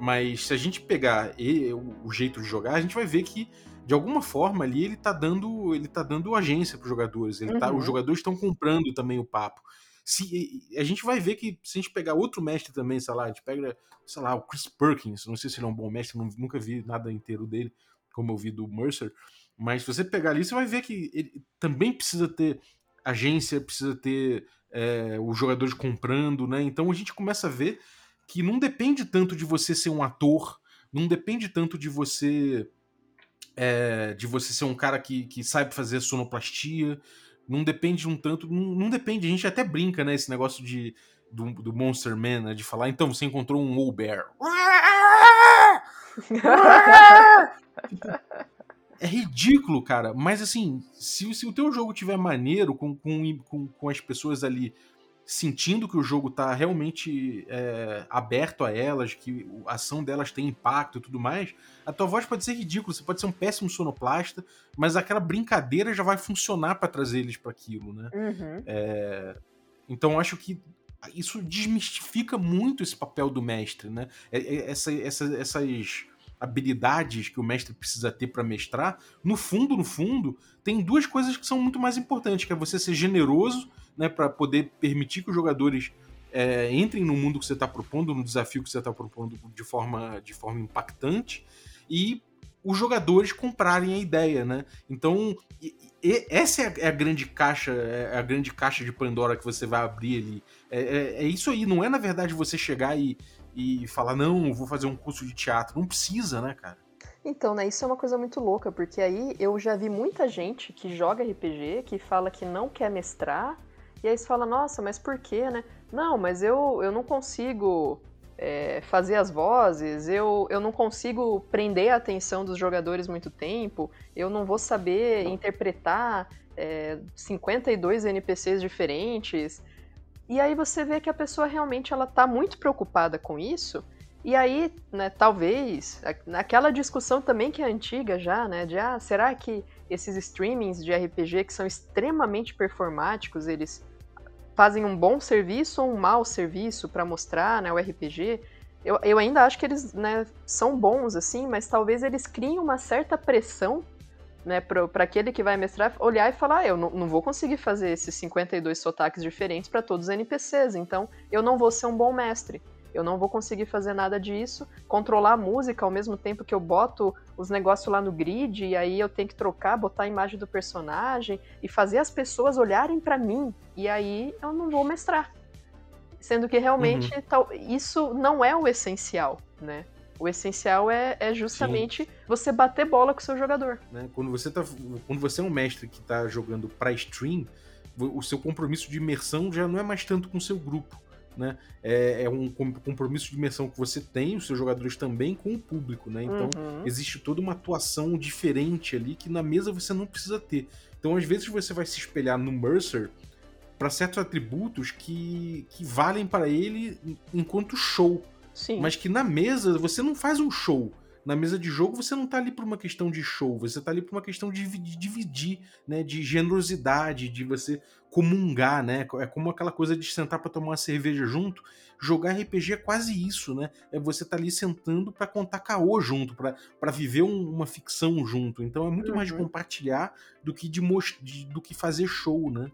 Mas se a gente pegar ele, o, jeito de jogar, a gente vai ver que de alguma forma ali ele tá dando, ele tá dando agência para os jogadores. Ele tá, Uhum. os jogadores estão comprando também o papo. Se, a gente vai ver que se a gente pegar outro mestre também, sei lá, a gente pega, sei lá, o Chris Perkins, não sei se ele é um bom mestre, não- nunca vi nada inteiro dele, como eu vi do Mercer, mas se você pegar ali, você vai ver que ele também precisa ter agência, precisa ter é, os jogadores comprando, né? Então a gente começa a ver que não depende tanto de você ser um ator, não depende tanto de você é, de você ser um cara que, que sabe fazer sonoplastia, não depende um tanto, não, não depende, a gente até brinca, né, esse negócio de do, do Monster Man, né, de falar, então você encontrou um Old Bear. É ridículo, cara, mas assim, se, se o teu jogo tiver maneiro, com, com, com, com as pessoas ali sentindo que o jogo tá realmente é, aberto a elas, que a ação delas tem impacto e tudo mais, a tua voz pode ser ridícula, você pode ser um péssimo sonoplasta, mas aquela brincadeira já vai funcionar para trazer eles para aquilo, né? Uhum. É, então acho que isso desmistifica muito esse papel do mestre, né? É, é, essa, essa, essas habilidades que o mestre precisa ter para mestrar, no fundo, no fundo, tem duas coisas que são muito mais importantes, que é você ser generoso, né, para poder permitir que os jogadores é, entrem no mundo que você está propondo, no desafio que você está propondo de forma, de forma impactante, e os jogadores comprarem a ideia, né? Então, e, e, essa é a, é a, grande caixa, é a grande caixa de Pandora que você vai abrir ali. É, é, é isso aí, não é na verdade você chegar e, e falar, não, vou fazer um curso de teatro. Não precisa, né, cara? Então, né, isso é uma coisa muito louca, porque aí eu já vi muita gente que joga RPG, que fala que não quer mestrar, e aí você fala, nossa, mas por quê, né? Não, mas eu, eu não consigo é, fazer as vozes, eu, eu não consigo prender a atenção dos jogadores muito tempo, eu não vou saber interpretar é, 52 NPCs diferentes. E aí você vê que a pessoa realmente ela tá muito preocupada com isso. E aí, né, talvez, naquela discussão também que é antiga já, né, de ah, será que esses streamings de RPG que são extremamente performáticos, eles fazem um bom serviço ou um mau serviço para mostrar, né, o RPG? Eu, eu ainda acho que eles, né, são bons assim, mas talvez eles criem uma certa pressão né, para aquele que vai mestrar, olhar e falar: ah, eu não, não, vou conseguir fazer esses 52 sotaques diferentes para todos os NPCs, então eu não vou ser um bom mestre. Eu não vou conseguir fazer nada disso, controlar a música ao mesmo tempo que eu boto os negócios lá no grid e aí eu tenho que trocar, botar a imagem do personagem e fazer as pessoas olharem para mim. E aí eu não vou mestrar. Sendo que realmente uhum. tal, isso não é o essencial, né? O essencial é, é justamente Sim. você bater bola com o seu jogador. Né? Quando, você tá, quando você é um mestre que está jogando para stream, o seu compromisso de imersão já não é mais tanto com o seu grupo. Né? É, é, um compromisso de imersão que você tem, os seus jogadores também, com o público. Né? Então, uhum. existe toda uma atuação diferente ali que na mesa você não precisa ter. Então, às vezes, você vai se espelhar no Mercer para certos atributos que, que valem para ele enquanto show. Sim. Mas que na mesa você não faz um show. Na mesa de jogo você não tá ali por uma questão de show, você tá ali por uma questão de, de dividir, né? De generosidade, de você comungar, né? É como aquela coisa de sentar para tomar uma cerveja junto. Jogar RPG é quase isso, né? É você tá ali sentando para contar caô junto, para viver um, uma ficção junto. Então é muito uhum. mais de uhum. compartilhar do que de, de, do que fazer show, né?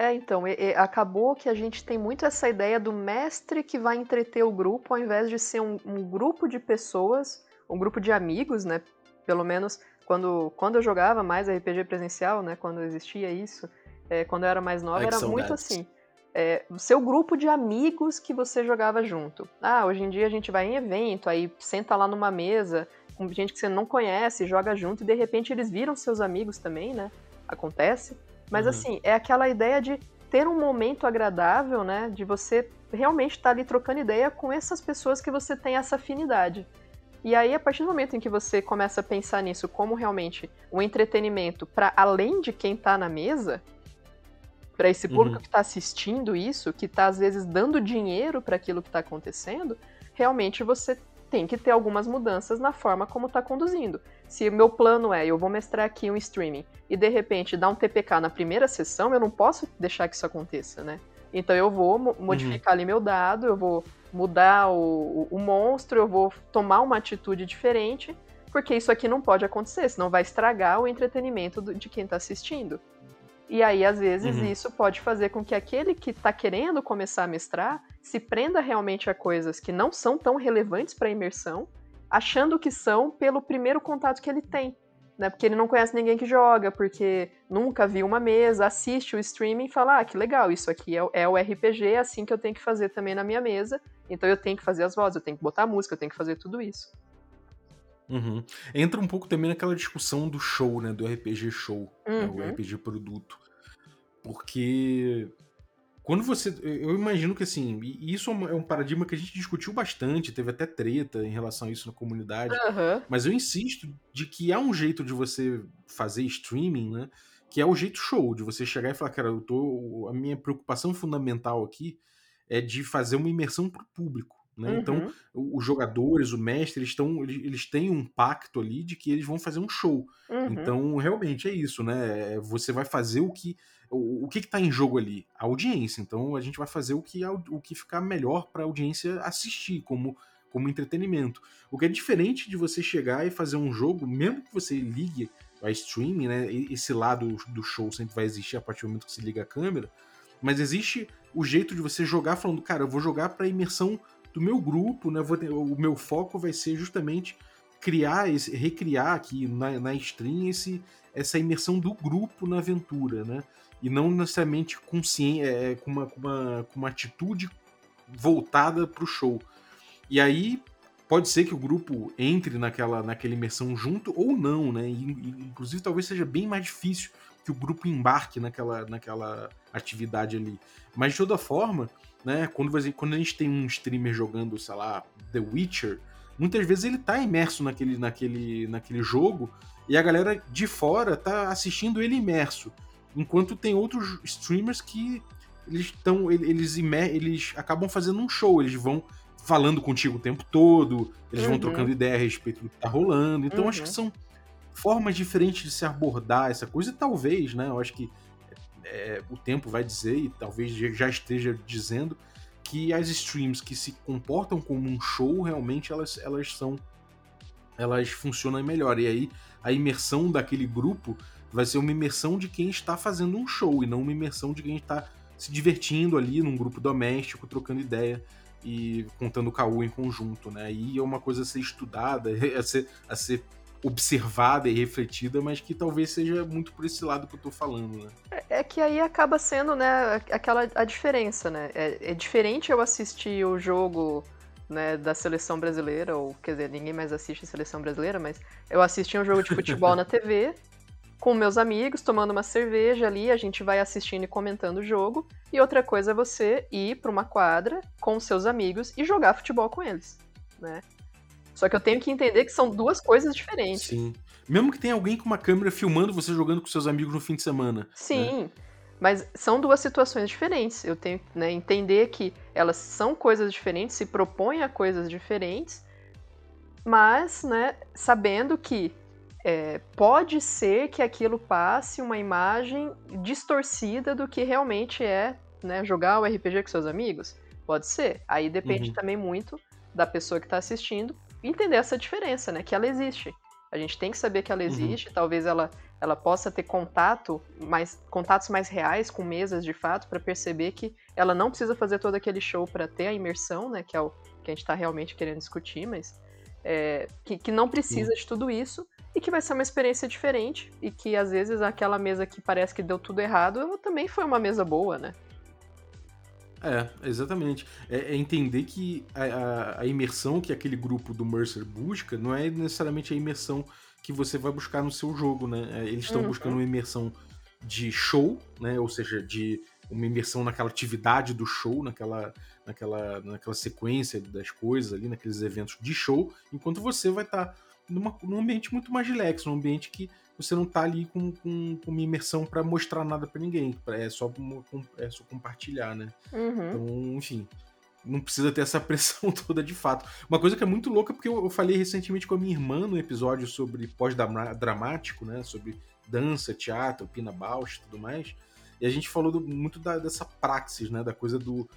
É, então, e, e acabou que a gente tem muito essa ideia do mestre que vai entreter o grupo, ao invés de ser um, um grupo de pessoas, um grupo de amigos, né? Pelo menos quando, quando eu jogava mais RPG presencial, né? Quando existia isso, é, quando eu era mais nova, Ai, era muito assim. É, o seu grupo de amigos que você jogava junto. Ah, hoje em dia a gente vai em evento, aí senta lá numa mesa com gente que você não conhece, joga junto e de repente eles viram seus amigos também, né? Acontece. Mas uhum. assim, é aquela ideia de ter um momento agradável, né? De você realmente estar tá ali trocando ideia com essas pessoas que você tem essa afinidade. E aí, a partir do momento em que você começa a pensar nisso como realmente um entretenimento para além de quem está na mesa, para esse público uhum. que está assistindo isso, que está às vezes dando dinheiro para aquilo que está acontecendo, realmente você tem que ter algumas mudanças na forma como está conduzindo. Se o meu plano é, eu vou mestrar aqui um streaming e de repente dá um TPK na primeira sessão, eu não posso deixar que isso aconteça, né? Então eu vou modificar uhum. ali meu dado, eu vou mudar o, o, o, monstro, eu vou tomar uma atitude diferente, porque isso aqui não pode acontecer, senão vai estragar o entretenimento do, de quem está assistindo. E aí, às vezes, uhum. isso pode fazer com que aquele que está querendo começar a mestrar se prenda realmente a coisas que não são tão relevantes para a imersão, achando que são pelo primeiro contato que ele tem. Né? Porque ele não conhece ninguém que joga, porque nunca viu uma mesa, assiste o streaming e fala: ah, que legal, isso aqui é, é o RPG, é assim que eu tenho que fazer também na minha mesa. Então eu tenho que fazer as vozes, eu tenho que botar a música, eu tenho que fazer tudo isso. Uhum. Entra um pouco também naquela discussão do show, né? Do RPG show, uhum. né, o uhum. RPG produto. Porque quando você. Eu imagino que assim, isso é, é um paradigma que a gente discutiu bastante, teve até treta em relação a isso na comunidade. Uhum. Mas eu insisto de que há um jeito de você fazer streaming, né? que é o jeito show, de você chegar e falar, cara, eu tô, a minha preocupação fundamental aqui é de fazer uma imersão para o público. Né? Então, Uhum. os jogadores, o mestre, eles, estão, eles, eles têm um pacto ali de que eles vão fazer um show. Uhum. Então, realmente é isso, né? Você vai fazer o que. O, o que está em jogo ali? A audiência. Então, a gente vai fazer o que, o que ficar melhor para a audiência assistir, como, como entretenimento. O que é diferente de você chegar e fazer um jogo, mesmo que você ligue a streaming, né? Esse lado do show sempre vai existir a partir do momento que se liga a câmera. Mas existe o jeito de você jogar falando, cara, eu vou jogar para imersão do meu grupo, né? Ter, o meu foco vai ser justamente criar, esse, recriar aqui na, na stream esse, essa imersão do grupo na aventura, né? E não necessariamente consciente, é, com, uma, com, uma, com uma atitude voltada para o show. E aí pode ser que o grupo entre naquela, naquela imersão junto ou não, né? E, inclusive talvez seja bem mais difícil que o grupo embarque naquela, naquela atividade ali. Mas de toda forma, né? Quando, quando a gente tem um streamer jogando, sei lá, The Witcher, muitas vezes ele tá imerso naquele, naquele, naquele jogo e a galera de fora tá assistindo ele imerso. Enquanto tem outros streamers que eles estão. Eles, eles acabam fazendo um show, eles vão falando contigo o tempo todo, eles uhum. vão trocando ideia a respeito do que tá rolando. Então uhum. acho que são formas diferentes de se abordar essa coisa, e talvez, né? Eu acho que é, o tempo vai dizer, e talvez já esteja dizendo, que as streams que se comportam como um show, realmente elas, elas são. Elas funcionam melhor. E aí a imersão daquele grupo vai ser uma imersão de quem está fazendo um show, e não uma imersão de quem está se divertindo ali num grupo doméstico, trocando ideia e contando caô em conjunto, né? E é uma coisa a ser estudada, a ser, a ser observada e refletida, mas que talvez seja muito por esse lado que eu tô falando, né? É, é que aí acaba sendo, né, aquela a diferença, né? É, é, diferente eu assistir o jogo né, da seleção brasileira, ou quer dizer, ninguém mais assiste a seleção brasileira, mas eu assisti um jogo de futebol na TV com meus amigos, tomando uma cerveja ali, a gente vai assistindo e comentando o jogo. E outra coisa é você ir para uma quadra com seus amigos e jogar futebol com eles, né? Só que eu tenho que entender que são duas coisas diferentes. Sim. Mesmo que tenha alguém com uma câmera filmando você jogando com seus amigos no fim de semana. Sim. Né? Mas são duas situações diferentes. Eu tenho que né, entender que elas são coisas diferentes, se propõem a coisas diferentes, mas né, sabendo que é, pode ser que aquilo passe uma imagem distorcida do que realmente é né, jogar o RPG com seus amigos. Pode ser. Aí depende uhum. também muito da pessoa que está assistindo entender essa diferença, né? Que ela existe. A gente tem que saber que ela uhum. existe, uhum. talvez ela, ela possa ter contato, mais, contatos mais reais com mesas de fato, para perceber que ela não precisa fazer todo aquele show para ter a imersão, né? Que é o que a gente está realmente querendo discutir, mas é, que, que não precisa uhum. de tudo isso e que vai ser uma experiência diferente e que às vezes aquela mesa que parece que deu tudo errado, também foi uma mesa boa, né? É, exatamente. É, é entender que a, a, a, imersão que aquele grupo do Mercer busca não é necessariamente a imersão que você vai buscar no seu jogo, né? É, eles estão uhum. buscando uma imersão de show, né? Ou seja, de uma imersão naquela atividade do show, naquela, naquela, naquela sequência das coisas ali, naqueles eventos de show, enquanto você vai estar tá numa, num ambiente muito mais relax, num ambiente que você não tá ali com, com, com uma imersão para mostrar nada para ninguém. É só, é só compartilhar, né? Uhum. Então, enfim. Não precisa ter essa pressão toda de fato. Uma coisa que é muito louca, porque eu, eu falei recentemente com a minha irmã no episódio sobre pós-dramático, né? Sobre dança, teatro, Pina Bausch e tudo mais. E a gente falou do, muito da, dessa praxis, né? Da coisa do,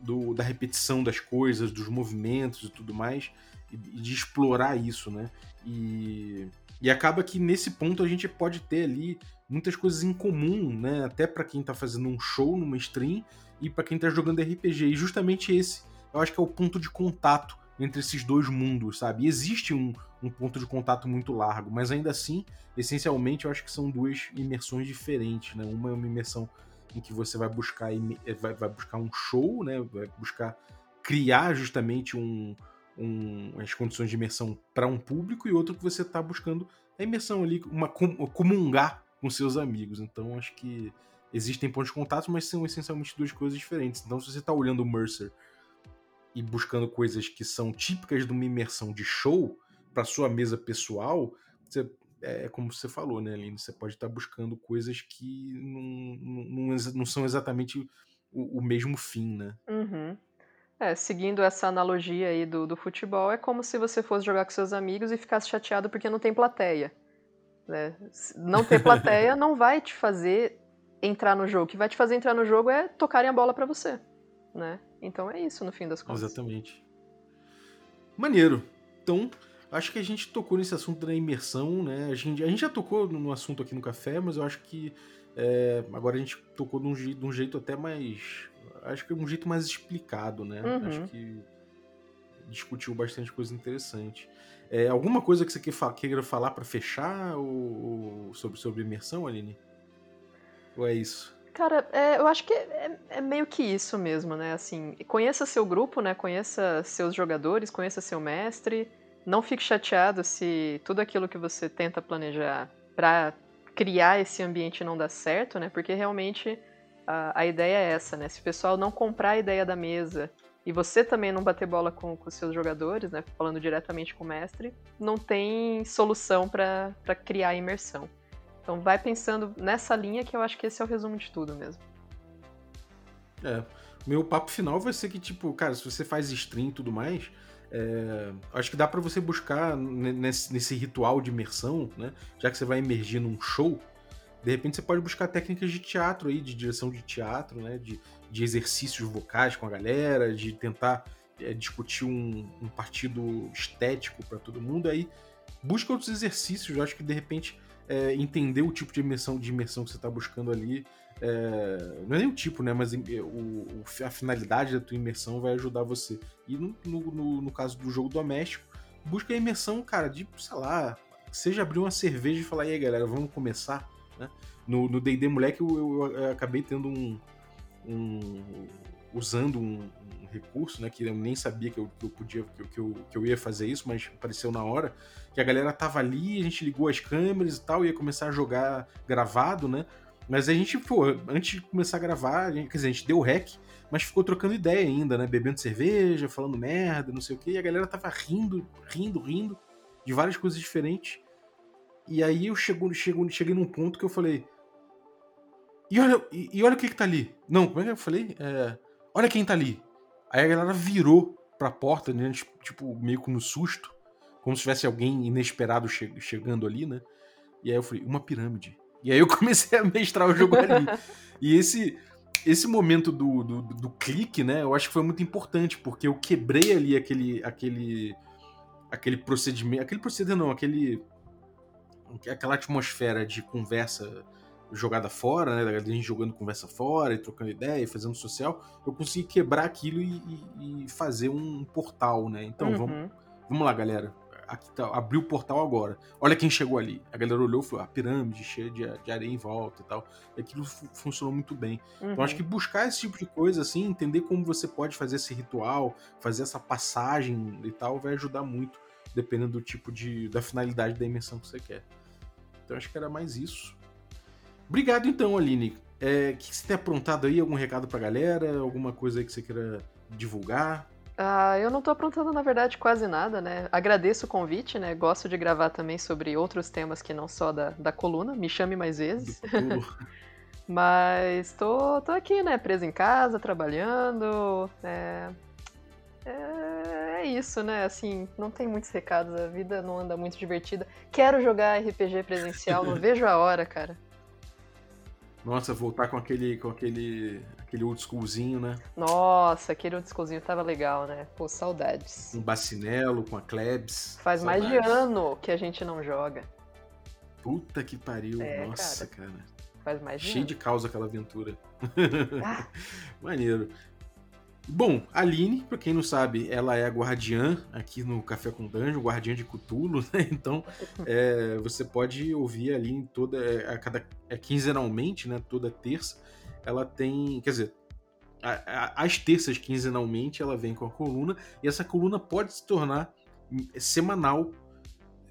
do, da repetição das coisas, dos movimentos e tudo mais. E, de explorar isso, né? E e acaba que nesse ponto a gente pode ter ali muitas coisas em comum, né? Até para quem tá fazendo um show numa stream e para quem tá jogando RPG. E justamente esse, eu acho que é o ponto de contato entre esses dois mundos, sabe? E existe um, um ponto de contato muito largo, mas ainda assim, essencialmente, eu acho que são duas imersões diferentes, né? Uma é uma imersão em que você vai buscar vai, vai buscar um show, né? Vai buscar criar justamente um, um, as condições de imersão para um público e outro que você está buscando a imersão ali, uma comungar com seus amigos. Então acho que existem pontos de contato, mas são essencialmente duas coisas diferentes. Então se você está olhando o Mercer e buscando coisas que são típicas de uma imersão de show para sua mesa pessoal, você é como você falou, né, Aline? Você pode estar buscando coisas que não, não, não são exatamente o, o, mesmo fim, né? Uhum. É, seguindo essa analogia aí do, do futebol, é como se você fosse jogar com seus amigos e ficasse chateado porque não tem plateia. Né? Não ter plateia não vai te fazer entrar no jogo. O que vai te fazer entrar no jogo é tocarem a bola para você, né? Então é isso no fim das contas. Exatamente. Maneiro. Então, acho que a gente tocou nesse assunto da imersão, né? A gente, a gente já tocou no assunto aqui no café, mas eu acho que é, agora a gente tocou de um, de um, jeito até mais. Acho que é um jeito mais explicado, né? Uhum. Acho que discutiu bastante coisa interessante. É, alguma coisa que você queira falar para fechar ou, ou sobre, sobre imersão, Aline? Ou é isso? Cara, é, eu acho que é, é, meio que isso mesmo, né? Assim, conheça seu grupo, né? Conheça seus jogadores, conheça seu mestre. Não fique chateado se tudo aquilo que você tenta planejar para criar esse ambiente não dá certo, né? Porque realmente a, a, ideia é essa, né? Se o pessoal não comprar a ideia da mesa e você também não bater bola com os seus jogadores, né? Falando diretamente com o mestre, não tem solução para criar a imersão. Então vai pensando nessa linha que eu acho que esse é o resumo de tudo mesmo. É. Meu papo final vai ser que, tipo, cara, se você faz stream e tudo mais, é, acho que dá para você buscar nesse, nesse, ritual de imersão, né? Já que você vai emergir num show, de repente você pode buscar técnicas de teatro aí, de direção de teatro, né? De, de exercícios vocais com a galera, de tentar é, discutir um, um, partido estético para todo mundo. Aí busca outros exercícios, eu acho que de repente é, entender o tipo de imersão, de imersão que você está buscando ali. É, não é nem o tipo, né? Mas o, o, a finalidade da tua imersão vai ajudar você. E no, no, no, caso do jogo doméstico, busca a imersão, cara, de, sei lá, seja abrir uma cerveja e falar, e aí galera, vamos começar. Né? No DD Moleque eu, eu, eu, acabei tendo um. um usando um, um, recurso, né? Que eu nem sabia que eu, que eu podia, que que eu, que eu ia fazer isso, mas apareceu na hora que a galera tava ali, a gente ligou as câmeras e tal, ia começar a jogar gravado, né? Mas a gente, pô, antes de começar a gravar, a gente, quer dizer, a gente deu rec, mas ficou trocando ideia ainda, né? Bebendo cerveja, falando merda, não sei o quê, e a galera tava rindo, rindo, rindo, de várias coisas diferentes. E aí eu chego, chego, cheguei num ponto que eu falei. E olha, e, e olha o que que tá ali. Não, como é que eu falei? É, olha quem tá ali. Aí a galera virou pra porta, né? Tipo, meio que no susto como se tivesse alguém inesperado che chegando ali, né? E aí eu falei, uma pirâmide. E aí eu comecei a mestrar o jogo ali. e esse esse momento do, do, do, clique, né? Eu acho que foi muito importante, porque eu quebrei ali aquele aquele aquele procedimento, aquele procedimento não, aquele aquela atmosfera de conversa jogada fora, né? Da gente jogando conversa fora e trocando ideia, e fazendo social, eu consegui quebrar aquilo e, e, e fazer um portal, né? Então uhum. vamos, vamos lá, galera aqui tá, abriu o portal agora. Olha quem chegou ali. A galera olhou e falou: a pirâmide cheia de, de areia em volta e tal. E aquilo funcionou muito bem. Uhum. Então acho que buscar esse tipo de coisa, assim, entender como você pode fazer esse ritual, fazer essa passagem e tal, vai ajudar muito, dependendo do tipo de. da finalidade da imersão que você quer. Então acho que era mais isso. Obrigado então, Aline. O é, que você tem aprontado aí? Algum recado pra galera? Alguma coisa aí que você queira divulgar? Ah, eu não tô aprontando, na verdade, quase nada, né? Agradeço o convite, né? Gosto de gravar também sobre outros temas que não só da, da coluna. Me chame mais vezes. Mas tô, tô aqui, né? Preso em casa, trabalhando. É... é... é isso, né? Assim, não tem muitos recados. A vida não anda muito divertida. Quero jogar RPG presencial, não vejo a hora, cara. Nossa, voltar com aquele, com aquele, aquele old schoolzinho, né? Nossa, aquele old schoolzinho tava legal, né? Pô, saudades. Um bacinelo com a Klebs. Faz saudades. mais de ano que a gente não joga. Puta que pariu, é, nossa, cara. cara. Faz mais de Cheio ano. de causa aquela aventura. Ah. Maneiro. Bom, a Aline, pra quem não sabe, ela é a guardiã aqui no Café com Danjo, guardiã de Cutulo, né? Então, é, você pode ouvir a Aline toda, é, a cada, é, quinzenalmente, né? Toda terça. Ela tem, quer dizer, a, a, às terças, quinzenalmente, ela vem com a coluna, e essa coluna pode se tornar semanal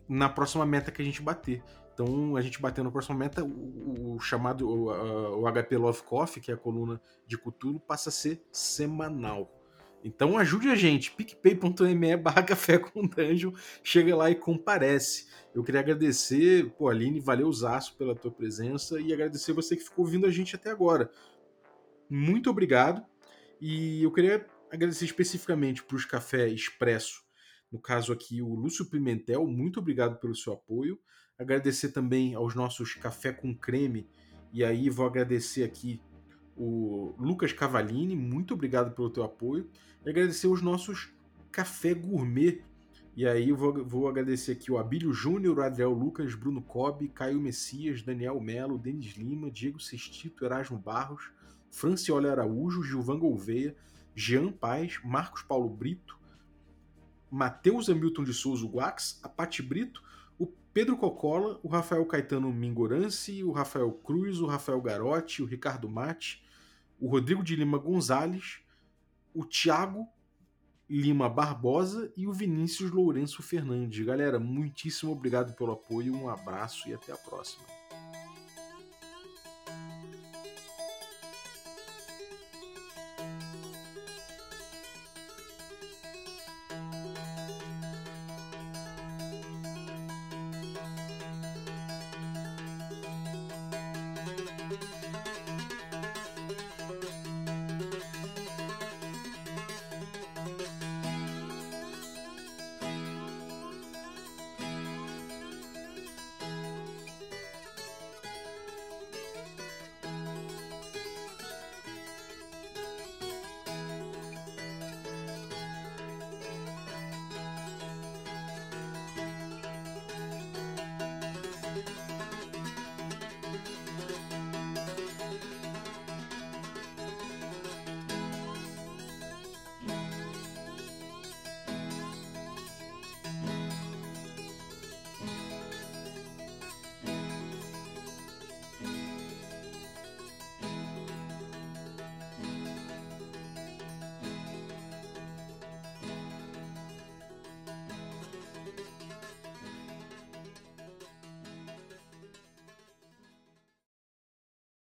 na próxima meta que a gente bater. Então, a gente batendo na próxima meta, o, o chamado o, a, o, HP Love Coffee, que é a coluna de Cthulhu, passa a ser semanal. Então ajude a gente, picpay.me barra café com dungeon, chega lá e comparece. Eu queria agradecer, pô, Aline, valeu Zaço pela tua presença e agradecer você que ficou ouvindo a gente até agora. Muito obrigado. E eu queria agradecer especificamente para os Café Expresso, no caso aqui o Lúcio Pimentel, muito obrigado pelo seu apoio. Agradecer também aos nossos Café com Creme, e aí vou agradecer aqui o Lucas Cavalini, muito obrigado pelo teu apoio. E agradecer os nossos Café Gourmet. E aí vou, vou agradecer aqui o Abílio Júnior, o Adriel Lucas, Bruno Cobb, Caio Messias, Daniel Melo, Denis Lima, Diego Sestito, Erasmo Barros, Franciola Araújo, Gilvan Gouveia, Jean Paz, Marcos Paulo Brito, Matheus Hamilton de Souza Guax, a Pati Brito, Pedro Cocola, o Rafael Caetano Mingorance, o Rafael Cruz, o Rafael Garotti, o Ricardo Mate, o Rodrigo de Lima Gonzalez, o Thiago Lima Barbosa e o Vinícius Lourenço Fernandes. Galera, muitíssimo obrigado pelo apoio, um abraço e até a próxima.